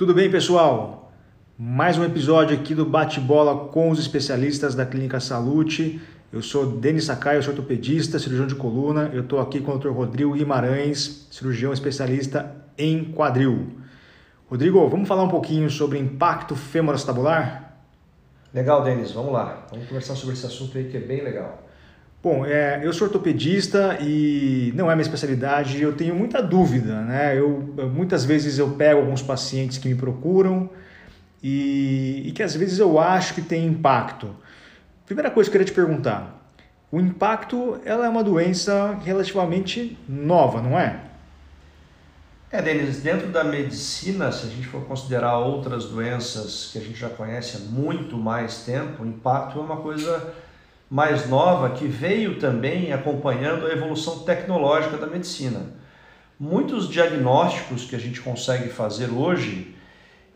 Tudo bem, pessoal? Mais um episódio aqui do Bate-Bola com os especialistas da Clínica Salute. Eu sou Denis Sakai, eu sou ortopedista, cirurgião de coluna. Eu estou aqui com o Dr. Rodrigo Guimarães, cirurgião especialista em quadril. Rodrigo, vamos falar um pouquinho sobre impacto femoroacetabular? Legal, Denis, vamos lá. Vamos conversar sobre esse assunto aí que é bem legal. Bom, é, eu sou ortopedista e não é minha especialidade, eu tenho muita dúvida, né? Eu, muitas vezes eu pego alguns pacientes que me procuram e, e que às vezes eu acho que tem impacto. Primeira coisa que eu queria te perguntar, o impacto ela é uma doença relativamente nova, não é? É, Denis, dentro da medicina, se a gente for considerar outras doenças que a gente já conhece há muito mais tempo, o impacto é uma coisa mais nova que veio também acompanhando a evolução tecnológica da medicina. Muitos diagnósticos que a gente consegue fazer hoje,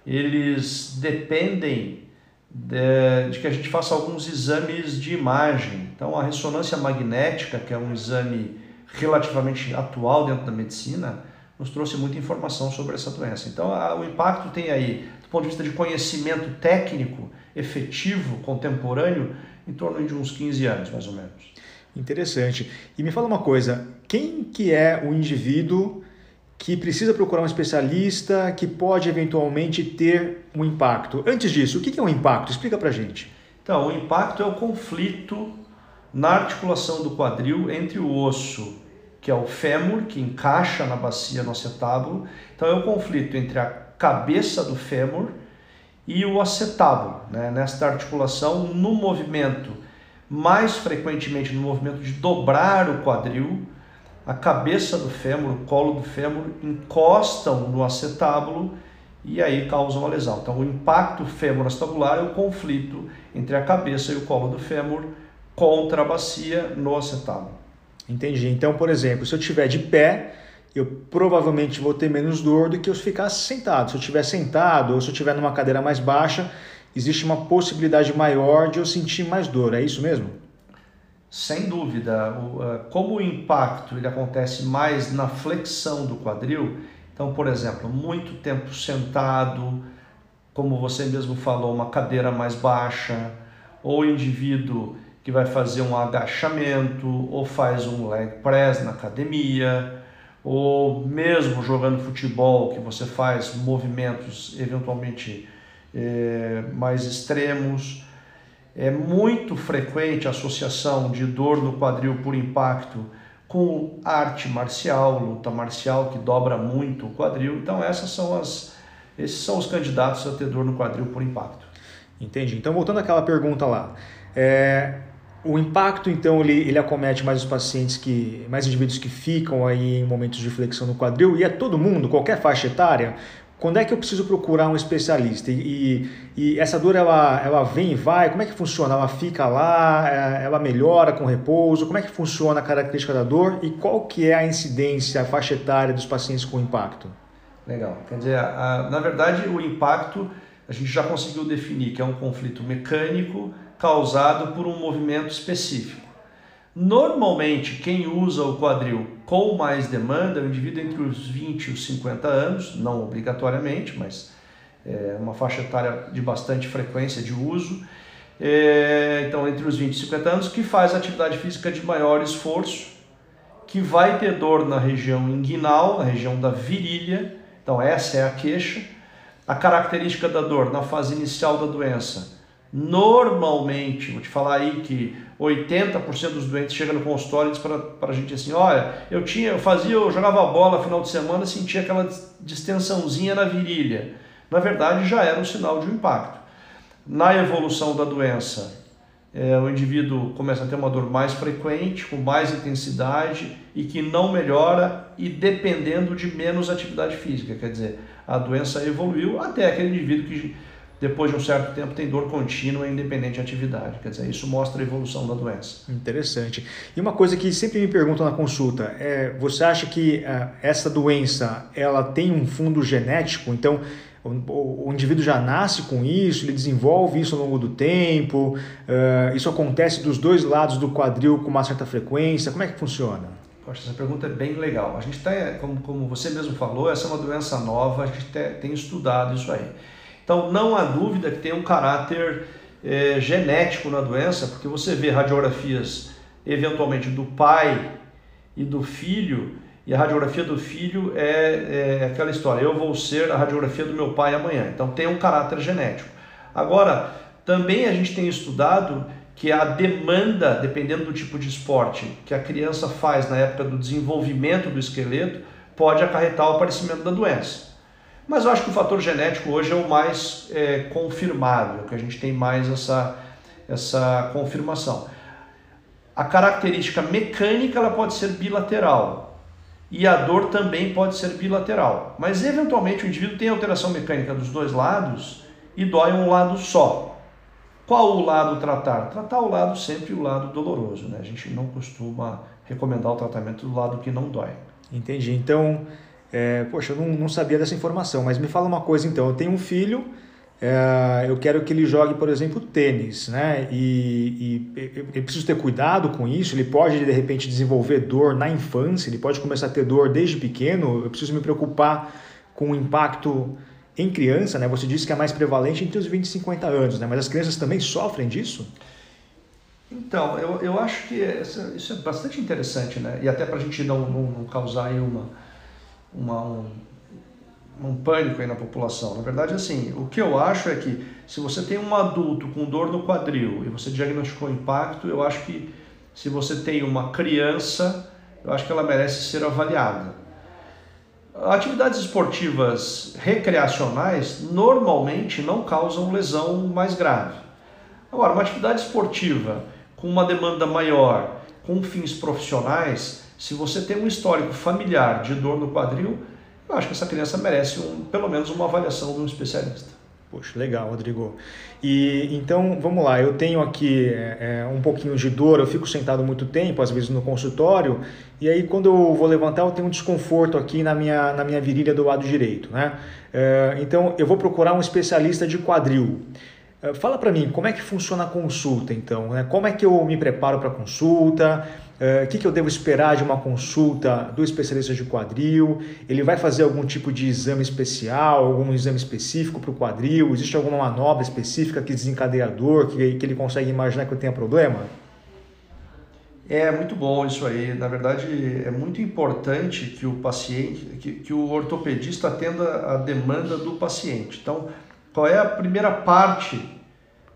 eles dependem de, de, que a gente faça alguns exames de imagem. Então, a ressonância magnética, que é um exame relativamente atual dentro da medicina, nos trouxe muita informação sobre essa doença. Então, o impacto tem aí, do ponto de vista de conhecimento técnico, efetivo, contemporâneo, em torno de uns 15 anos, mais ou menos. Interessante. E me fala uma coisa, quem que é o indivíduo que precisa procurar um especialista que pode eventualmente ter um impacto? Antes disso, o que é um impacto? Explica pra gente. Então, o impacto é o conflito na articulação do quadril entre o osso, que é o fêmur, que encaixa na bacia no acetábulo. Então, é o conflito entre a cabeça do fêmur e o acetábulo, né? nesta articulação, no movimento, mais frequentemente no movimento de dobrar o quadril, a cabeça do fêmur, o colo do fêmur encostam no acetábulo e aí causam a lesão. Então, o impacto fêmur-acetabular é o conflito entre a cabeça e o colo do fêmur contra a bacia no acetábulo. Entendi. Então, por exemplo, se eu estiver de pé, eu provavelmente vou ter menos dor do que eu ficar sentado. Se eu estiver sentado ou se eu estiver numa cadeira mais baixa, existe uma possibilidade maior de eu sentir mais dor. É isso mesmo? Sem dúvida. Como o impacto ele acontece mais na flexão do quadril, então, por exemplo, muito tempo sentado, como você mesmo falou, uma cadeira mais baixa, ou indivíduo que vai fazer um agachamento, ou faz um leg press na academia, ou mesmo jogando futebol, que você faz movimentos eventualmente é, mais extremos. É muito frequente a associação de dor no quadril por impacto com arte marcial, luta marcial, que dobra muito o quadril. Então, essas são as, esses são os candidatos a ter dor no quadril por impacto. Entendi. Então, voltando àquela pergunta lá. É, o impacto, então, ele, ele acomete mais os pacientes que, mais indivíduos que ficam aí em momentos de flexão no quadril e é todo mundo, qualquer faixa etária. Quando é que eu preciso procurar um especialista? E, e, e essa dor ela, ela vem e vai? Como é que funciona? Ela fica lá? É, ela melhora com repouso? Como é que funciona a característica da dor? E qual que é a incidência, a faixa etária dos pacientes com impacto? Legal. Quer dizer, a, na verdade, o impacto a gente já conseguiu definir que é um conflito mecânico causado por um movimento específico. Normalmente, quem usa o quadril com mais demanda é o indivíduo entre os 20 e os 50 anos, não obrigatoriamente, mas é uma faixa etária de bastante frequência de uso. É, então, entre os 20 e 50 anos, que faz atividade física de maior esforço, que vai ter dor na região inguinal, na região da virilha. Então, essa é a queixa. A característica da dor na fase inicial da doença Normalmente, vou te falar aí que 80% dos doentes chegam no consultório e dizem para a gente assim, olha, eu tinha, eu fazia, eu jogava bola no final de semana, sentia aquela distensãozinha na virilha. Na verdade, já era um sinal de um impacto. Na evolução da doença, é, o indivíduo começa a ter uma dor mais frequente, com mais intensidade e que não melhora e dependendo de menos atividade física. Quer dizer, a doença evoluiu até aquele indivíduo que depois de um certo tempo tem dor contínua independente de atividade. Quer dizer, isso mostra a evolução da doença. Interessante. E uma coisa que sempre me perguntam na consulta é, você acha que uh, essa doença ela tem um fundo genético? Então, o, o, indivíduo já nasce com isso, ele desenvolve isso ao longo do tempo, uh, isso acontece dos dois lados do quadril com uma certa frequência, como é que funciona? Poxa, essa pergunta é bem legal. A gente tem, como, como você mesmo falou, essa é uma doença nova, a gente tem, tem estudado isso aí. Então, não há dúvida que tem um caráter é, genético na doença, porque você vê radiografias, eventualmente, do pai e do filho, e a radiografia do filho é, é aquela história: eu vou ser a radiografia do meu pai amanhã. Então, tem um caráter genético. Agora, também a gente tem estudado que a demanda, dependendo do tipo de esporte que a criança faz na época do desenvolvimento do esqueleto, pode acarretar o aparecimento da doença. Mas eu acho que o fator genético hoje é o mais é, confirmável, que a gente tem mais essa, essa confirmação. A característica mecânica ela pode ser bilateral e a dor também pode ser bilateral. Mas eventualmente o indivíduo tem alteração mecânica dos dois lados e dói um lado só. Qual o lado tratar? Tratar o lado sempre o lado doloroso, né? A gente não costuma recomendar o tratamento do lado que não dói. Entendi. Então, é, poxa, eu não, não, sabia dessa informação, mas me fala uma coisa então. Eu tenho um filho, é, eu quero que ele jogue, por exemplo, tênis, né? E, e eu preciso ter cuidado com isso. Ele pode, de repente, desenvolver dor na infância, ele pode começar a ter dor desde pequeno. Eu preciso me preocupar com o impacto em criança, né, você disse que é mais prevalente entre os 20 e 50 anos, né, mas as crianças também sofrem disso? Então, eu, eu acho que isso é bastante interessante, né? E até para a gente não, não, não, causar aí uma, uma, um, um pânico aí na população. Na verdade, assim, o que eu acho é que se você tem um adulto com dor no quadril e você diagnosticou impacto, eu acho que se você tem uma criança, eu acho que ela merece ser avaliada. Atividades esportivas recreacionais normalmente não causam lesão mais grave. Agora, uma atividade esportiva com uma demanda maior, com fins profissionais, se você tem um histórico familiar de dor no quadril, eu acho que essa criança merece um, pelo menos uma avaliação de um especialista. Poxa, legal, Rodrigo. E então, vamos lá, eu tenho aqui é, é, um pouquinho de dor, eu fico sentado muito tempo, às vezes no consultório, e aí quando eu vou levantar eu tenho um desconforto aqui na minha, na minha virilha do lado direito, né? É, então, eu vou procurar um especialista de quadril. É, fala para mim, como é que funciona a consulta então? Né? Como é que eu me preparo para a consulta? O que, que eu devo esperar de uma consulta do especialista de quadril? Ele vai fazer algum tipo de exame especial, algum exame específico para o quadril? Existe alguma manobra específica que desencadeia a dor, que, que ele consegue imaginar que eu tenha problema? É muito bom isso aí. Na verdade, é muito importante que o paciente, que, que o ortopedista atenda a demanda do paciente. Então, qual é a primeira parte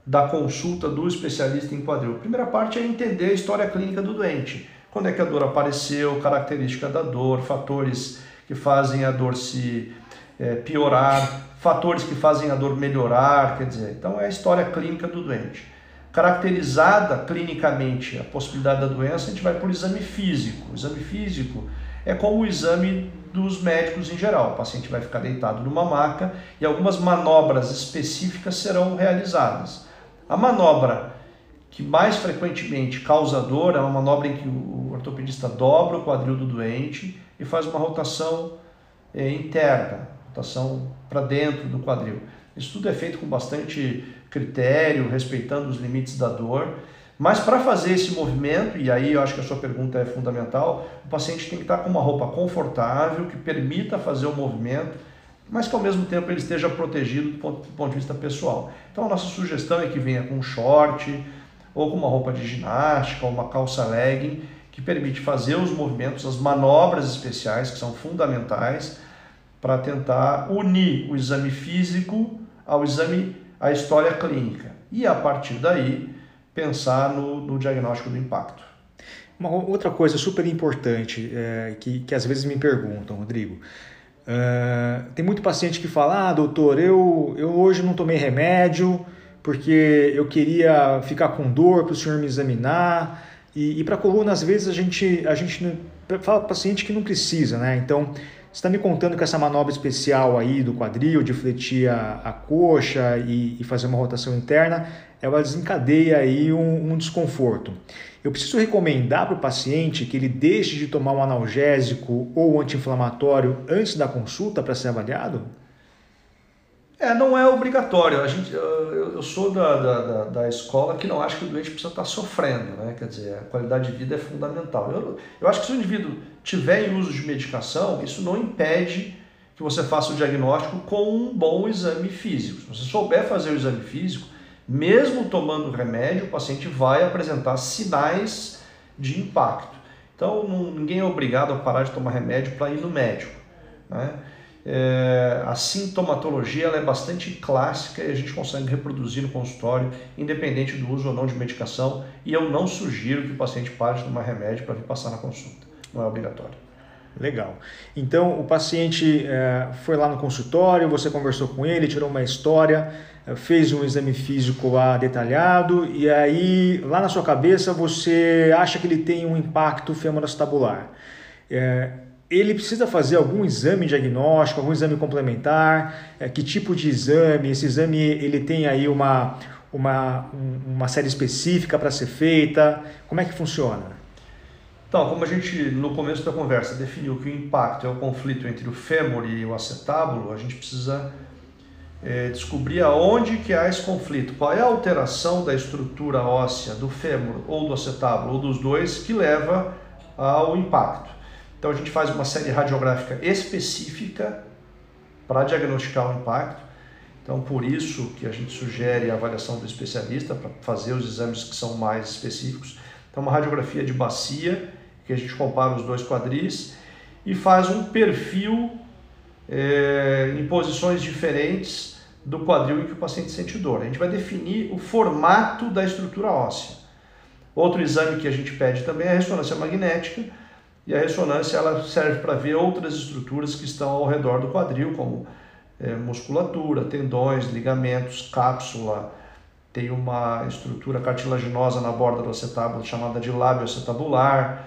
da consulta do especialista em quadril. A primeira parte é entender a história clínica do doente. Quando é que a dor apareceu, característica da dor, fatores que fazem a dor se é, piorar, fatores que fazem a dor melhorar, quer dizer, então é a história clínica do doente. Caracterizada clinicamente a possibilidade da doença, a gente vai por exame físico. O exame físico é como o exame dos médicos em geral. O paciente vai ficar deitado numa maca e algumas manobras específicas serão realizadas. A manobra que mais frequentemente causa dor é uma manobra em que o ortopedista dobra o quadril do doente e faz uma rotação é, interna, rotação para dentro do quadril. Isso tudo é feito com bastante critério, respeitando os limites da dor. Mas para fazer esse movimento, e aí eu acho que a sua pergunta é fundamental, o paciente tem que estar com uma roupa confortável, que permita fazer o movimento, mas que ao mesmo tempo ele esteja protegido do ponto, do ponto de vista pessoal. Então a nossa sugestão é que venha com um short ou com uma roupa de ginástica ou uma calça legging que permite fazer os movimentos, as manobras especiais que são fundamentais para tentar unir o exame físico ao exame, à história clínica e a partir daí pensar no, no diagnóstico do impacto. Uma outra coisa super importante é, que, que às vezes me perguntam, Rodrigo, Uh, tem muito paciente que fala: Ah, doutor, eu, eu hoje não tomei remédio porque eu queria ficar com dor para o senhor me examinar. E, e para coluna, às vezes, a gente, a gente fala para paciente que não precisa, né? Então, você está me contando que essa manobra especial aí do quadril, de fletir a, a coxa e, e, fazer uma rotação interna, ela desencadeia aí um, um desconforto. Eu preciso recomendar para o paciente que ele deixe de tomar um analgésico ou anti-inflamatório antes da consulta para ser avaliado? É, não é obrigatório. A gente, eu, sou da, da, da, escola que não acha que o doente precisa estar sofrendo, né? Quer dizer, a qualidade de vida é fundamental. Eu, eu acho que se o indivíduo tiver uso de medicação, isso não impede que você faça o diagnóstico com um bom exame físico. Se você souber fazer o exame físico, mesmo tomando remédio, o paciente vai apresentar sinais de impacto. Então, ninguém é obrigado a parar de tomar remédio para ir no médico. Né? É, a sintomatologia ela é bastante clássica e a gente consegue reproduzir no consultório, independente do uso ou não de medicação. E eu não sugiro que o paciente pare de tomar remédio para vir passar na consulta. Não é obrigatório. Legal. Então, o paciente é, foi lá no consultório, você conversou com ele, tirou uma história, fez um exame físico lá detalhado, e aí, lá na sua cabeça, você acha que ele tem um impacto femoroacetabular. É, ele precisa fazer algum exame diagnóstico, algum exame complementar? É, que tipo de exame? Esse exame ele tem aí uma, uma, uma série específica para ser feita? Como é que funciona? Então, como a gente no começo da conversa definiu que o impacto é o conflito entre o fêmur e o acetábulo, a gente precisa é, descobrir aonde que há esse conflito, qual é a alteração da estrutura óssea do fêmur ou do acetábulo ou dos dois que leva ao impacto. Então a gente faz uma série radiográfica específica para diagnosticar o impacto. Então por isso que a gente sugere a avaliação do especialista para fazer os exames que são mais específicos. Então uma radiografia de bacia, que a gente compara os dois quadris e faz um perfil é, em posições diferentes do quadril em que o paciente sente dor. A gente vai definir o formato da estrutura óssea. Outro exame que a gente pede também é a ressonância magnética, e a ressonância ela serve para ver outras estruturas que estão ao redor do quadril, como é, musculatura, tendões, ligamentos, cápsula. Tem uma estrutura cartilaginosa na borda do acetábulo chamada de lábio acetabular.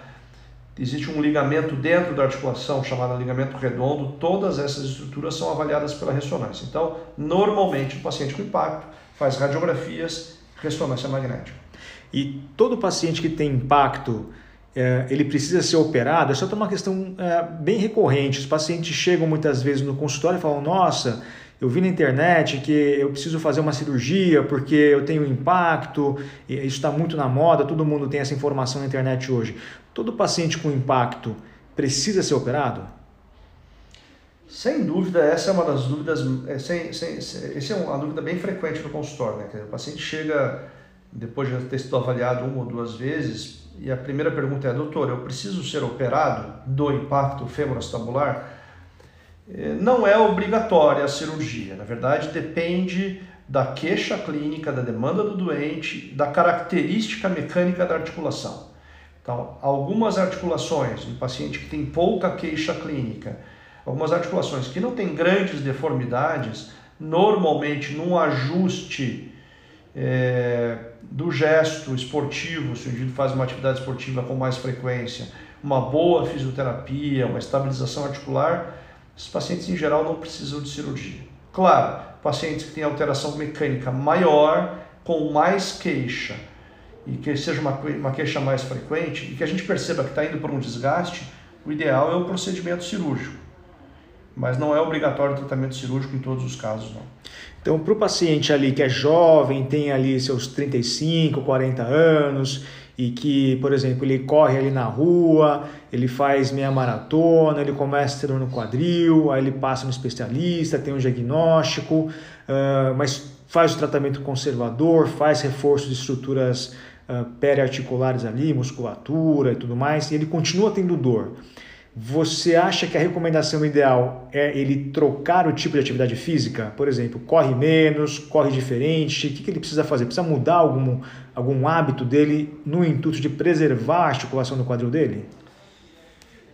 Existe um ligamento dentro da articulação chamado ligamento redondo. Todas essas estruturas são avaliadas pela ressonância. Então, normalmente, o paciente com impacto faz radiografias, ressonância magnética. E todo paciente que tem impacto é, ele precisa ser operado, essa é uma questão é, bem recorrente. Os pacientes chegam muitas vezes no consultório e falam: Nossa, eu vi na internet que eu preciso fazer uma cirurgia porque eu tenho impacto, isso está muito na moda, todo mundo tem essa informação na internet hoje. Todo paciente com impacto precisa ser operado? Sem dúvida, essa é uma das dúvidas, é, sem, sem, essa é uma dúvida bem frequente no consultório. Né? O paciente chega, depois de ter sido avaliado uma ou duas vezes, e a primeira pergunta é, doutor, eu preciso ser operado do impacto femoroacetabular? É, não é obrigatória a cirurgia, na verdade depende da queixa clínica, da demanda do doente, da característica mecânica da articulação. Então, algumas articulações, um paciente que tem pouca queixa clínica, algumas articulações que não têm grandes deformidades, normalmente num ajuste é, do gesto esportivo, se o indivíduo faz uma atividade esportiva com mais frequência, uma boa fisioterapia, uma estabilização articular, esses pacientes em geral não precisam de cirurgia. Claro, pacientes que têm alteração mecânica maior, com mais queixa, e que seja uma, uma queixa mais frequente, e que a gente perceba que está indo por um desgaste, o ideal é o procedimento cirúrgico. Mas não é obrigatório o tratamento cirúrgico em todos os casos, não. Então, para o paciente ali que é jovem, tem ali seus 35, 40 anos e que, por exemplo, ele corre ali na rua, ele faz meia maratona, ele começa no quadril, aí ele passa no especialista, tem um diagnóstico, mas faz o tratamento conservador, faz reforço de estruturas uh, periarticulares ali, musculatura e tudo mais, e ele continua tendo dor. Você acha que a recomendação ideal é ele trocar o tipo de atividade física? Por exemplo, corre menos, corre diferente? O que, ele precisa fazer? Precisa mudar algum, algum hábito dele no intuito de preservar a articulação do quadril dele?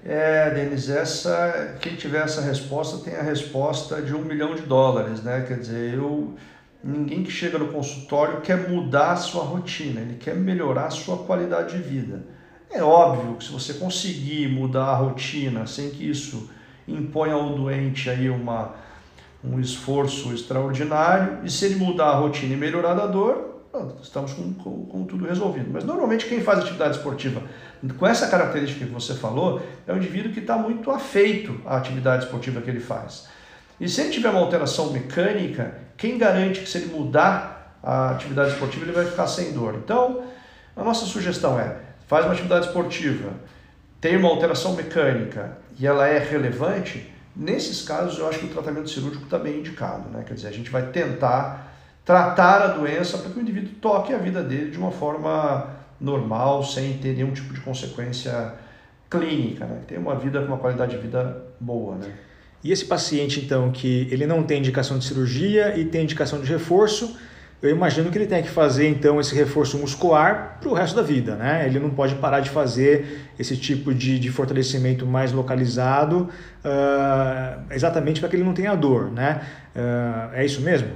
É, Denis, essa, quem tiver essa resposta tem a resposta de um milhão de dólares, né? Quer dizer, eu, ninguém que chega no consultório quer mudar a sua rotina, ele quer melhorar a sua qualidade de vida. É óbvio que se você conseguir mudar a rotina sem que isso imponha ao doente aí uma, um esforço extraordinário, e se ele mudar a rotina e melhorar a dor, estamos com, com, com, tudo resolvido. Mas normalmente quem faz atividade esportiva com essa característica que você falou é um indivíduo que está muito afeito à atividade esportiva que ele faz. E se ele tiver uma alteração mecânica, quem garante que se ele mudar a atividade esportiva ele vai ficar sem dor? Então, a nossa sugestão é, faz uma atividade esportiva, tem uma alteração mecânica e ela é relevante, nesses casos eu acho que o tratamento cirúrgico está bem indicado. Né? Quer dizer, a gente vai tentar tratar a doença para que o indivíduo toque a vida dele de uma forma normal, sem ter nenhum tipo de consequência clínica, né? Ter uma vida com uma qualidade de vida boa, né? E esse paciente, então, que ele não tem indicação de cirurgia e tem indicação de reforço, eu imagino que ele tem que fazer, então, esse reforço muscular para o resto da vida, né? Ele não pode parar de fazer esse tipo de, de fortalecimento mais localizado uh, exatamente para que ele não tenha dor, né? Uh, é isso mesmo?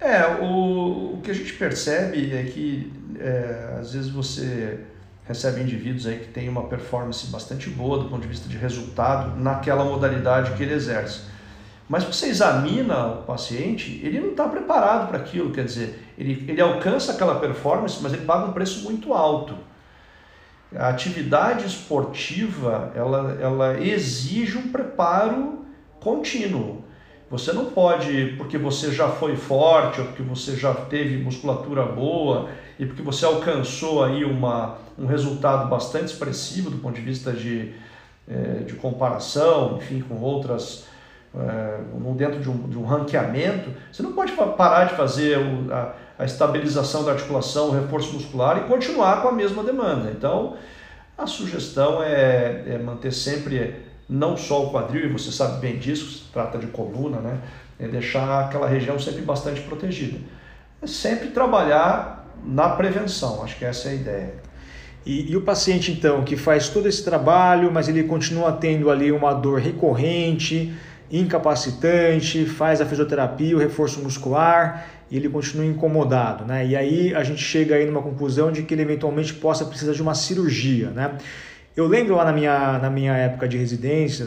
É, o, o que a gente percebe é que, é, às vezes, você recebe indivíduos aí que têm uma performance bastante boa do ponto de vista de resultado naquela modalidade que ele exerce. Mas você examina o paciente, ele não está preparado para aquilo, quer dizer, ele, ele alcança aquela performance, mas ele paga um preço muito alto. A atividade esportiva, ela, ela exige um preparo contínuo. Você não pode, porque você já foi forte, ou porque você já teve musculatura boa, e porque você alcançou aí uma, um resultado bastante expressivo do ponto de vista de, é, de comparação, enfim, com outras, é, dentro de um, de um ranqueamento, você não pode parar de fazer o, a, a estabilização da articulação, o reforço muscular e continuar com a mesma demanda. Então, a sugestão é, é manter sempre não só o quadril, e você sabe bem disso, se trata de coluna, né? É deixar aquela região sempre bastante protegida. É sempre trabalhar na prevenção. Acho que essa é a ideia. E, e, o paciente, então, que faz todo esse trabalho, mas ele continua tendo ali uma dor recorrente, incapacitante, faz a fisioterapia, o reforço muscular, e ele continua incomodado, né? E aí a gente chega aí numa conclusão de que ele eventualmente possa precisar de uma cirurgia, né? Eu lembro lá na minha, na minha época de residência,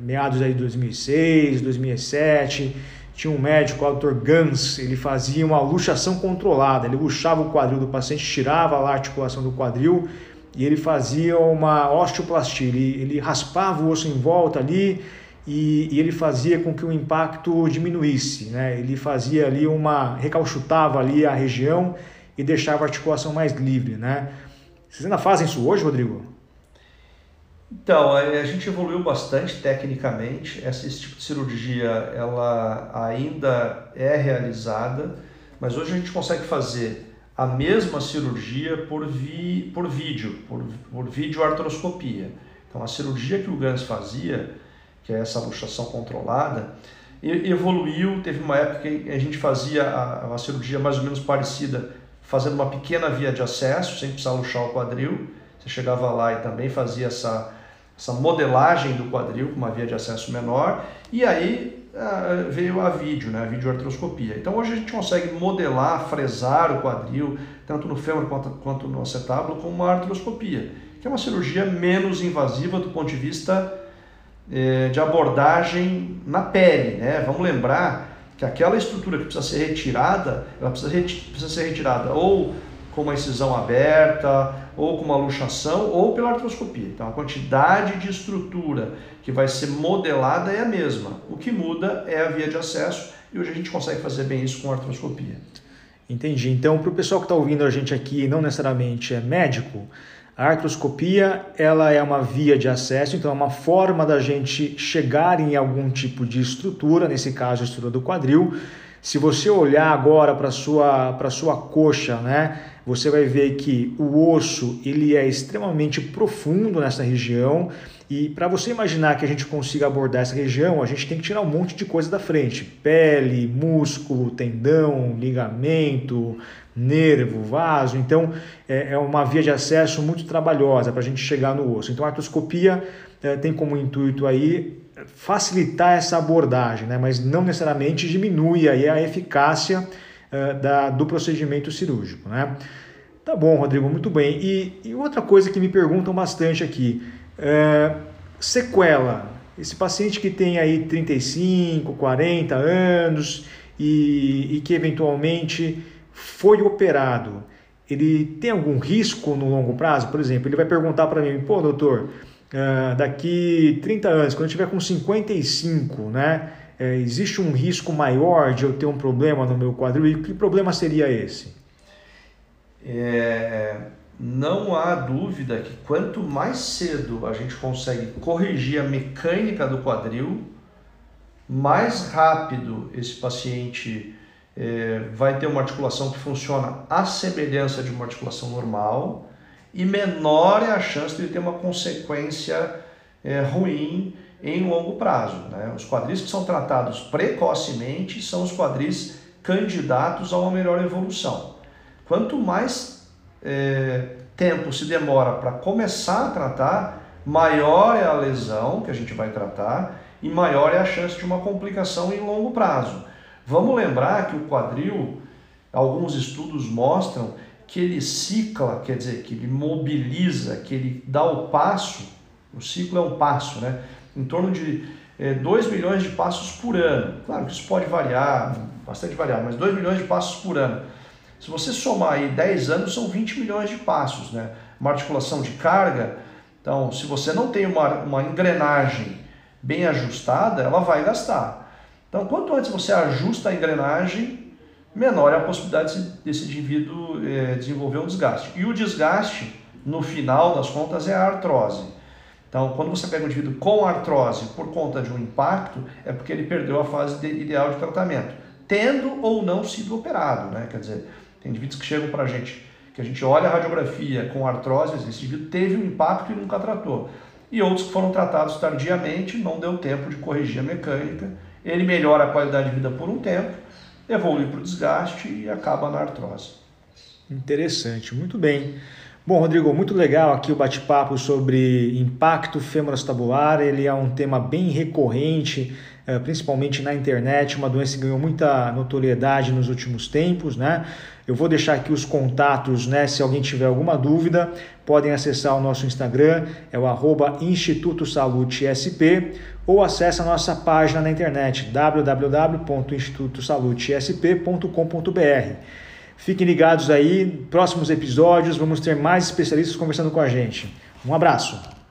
meados aí de 2006, 2007, tinha um médico, o Dr. Gans, ele fazia uma luxação controlada, ele luxava o quadril do paciente, tirava a articulação do quadril e ele fazia uma osteoplastia, ele, ele raspava o osso em volta ali e, e, ele fazia com que o impacto diminuísse, né? ele fazia ali uma, recalchutava ali a região e deixava a articulação mais livre. Né? Vocês ainda fazem isso hoje, Rodrigo? Então, a gente evoluiu bastante tecnicamente. Esse tipo de cirurgia ela ainda é realizada, mas hoje a gente consegue fazer a mesma cirurgia por, vi, por vídeo, por, por videoartroscopia. Então, a cirurgia que o Gans fazia, que é essa luxação controlada, evoluiu. Teve uma época que a gente fazia a, cirurgia mais ou menos parecida, fazendo uma pequena via de acesso, sem precisar luxar o quadril. Você chegava lá e também fazia essa essa modelagem do quadril com uma via de acesso menor, e aí uh, veio a vídeo, né, a videoartroscopia. Então hoje a gente consegue modelar, fresar o quadril, tanto no fêmur quanto, quanto no acetábulo, com uma artroscopia, que é uma cirurgia menos invasiva do ponto de vista eh, de abordagem na pele. Né? Vamos lembrar que aquela estrutura que precisa ser retirada, ela precisa, precisa ser retirada ou com uma incisão aberta, ou com uma luxação, ou pela artroscopia. Então a quantidade de estrutura que vai ser modelada é a mesma. O que muda é a via de acesso e hoje a gente consegue fazer bem isso com artroscopia. Entendi. Então, para o pessoal que está ouvindo a gente aqui, não necessariamente é médico, a artroscopia ela é uma via de acesso, então é uma forma da gente chegar em algum tipo de estrutura, nesse caso a estrutura do quadril. Se você olhar agora para sua para sua coxa, né, você vai ver que o osso ele é extremamente profundo nessa região e para você imaginar que a gente consiga abordar essa região, a gente tem que tirar um monte de coisa da frente: pele, músculo, tendão, ligamento, nervo, vaso. Então é, é uma via de acesso muito trabalhosa para a gente chegar no osso. Então a artroscopia é, tem como intuito aí facilitar essa abordagem, né? mas não necessariamente diminui aí a eficácia eh, da, do procedimento cirúrgico. Né? Tá bom, Rodrigo, muito bem. E, e outra coisa que me perguntam bastante aqui, é, sequela. Esse paciente que tem aí 35, 40 anos e, e que eventualmente foi operado, ele tem algum risco no longo prazo? Por exemplo, ele vai perguntar para mim, pô, doutor, uh, daqui 30 anos, quando eu tiver com 55, né, É, existe um risco maior de eu ter um problema no meu quadril? E que problema seria esse? É, não há dúvida que quanto mais cedo a gente consegue corrigir a mecânica do quadril, mais rápido esse paciente é, vai ter uma articulação que funciona à semelhança de uma articulação normal e menor é a chance de ele ter uma consequência é, ruim em longo prazo. Né? Os quadris que são tratados precocemente são os quadris candidatos a uma melhor evolução. Quanto mais é, tempo se demora para começar a tratar, maior é a lesão que a gente vai tratar e maior é a chance de uma complicação em longo prazo. Vamos lembrar que o quadril, alguns estudos mostram que ele cicla, quer dizer, que ele mobiliza, que ele dá o passo, o ciclo é um passo, né? Em torno de é, eh, 2 milhões de passos por ano. Claro que isso pode variar, bastante variar, mas 2 milhões de passos por ano. Se você somar aí 10 anos, são 20 milhões de passos, né? Uma articulação de carga. Então, se você não tem uma, uma engrenagem bem ajustada, ela vai gastar. Então, quanto antes você ajusta a engrenagem, menor é a possibilidade desse indivíduo é, desenvolver um desgaste. E o desgaste, no final das contas, é a artrose. Então, quando você pega um indivíduo com artrose por conta de um impacto, é porque ele perdeu a fase de, ideal de tratamento, tendo ou não sido operado. Né? Quer dizer, tem indivíduos que chegam para a gente, que a gente olha a radiografia com artrose, esse indivíduo teve um impacto e nunca tratou. E outros que foram tratados tardiamente, não deu tempo de corrigir a mecânica ele melhora a qualidade de vida por um tempo, evolui para o desgaste e acaba na artrose. Interessante, muito bem. Bom, Rodrigo, muito legal aqui o bate-papo sobre impacto femorostabular. Ele é um tema bem recorrente, principalmente na internet, uma doença que ganhou muita notoriedade nos últimos tempos, né? Eu vou deixar aqui os contatos, né? Se alguém tiver alguma dúvida, podem acessar o nosso Instagram, é o arroba Instituto Salute SP, ou acesse a nossa página na internet www.institutosalutesp.com.br. Fiquem ligados aí, próximos episódios vamos ter mais especialistas conversando com a gente. Um abraço!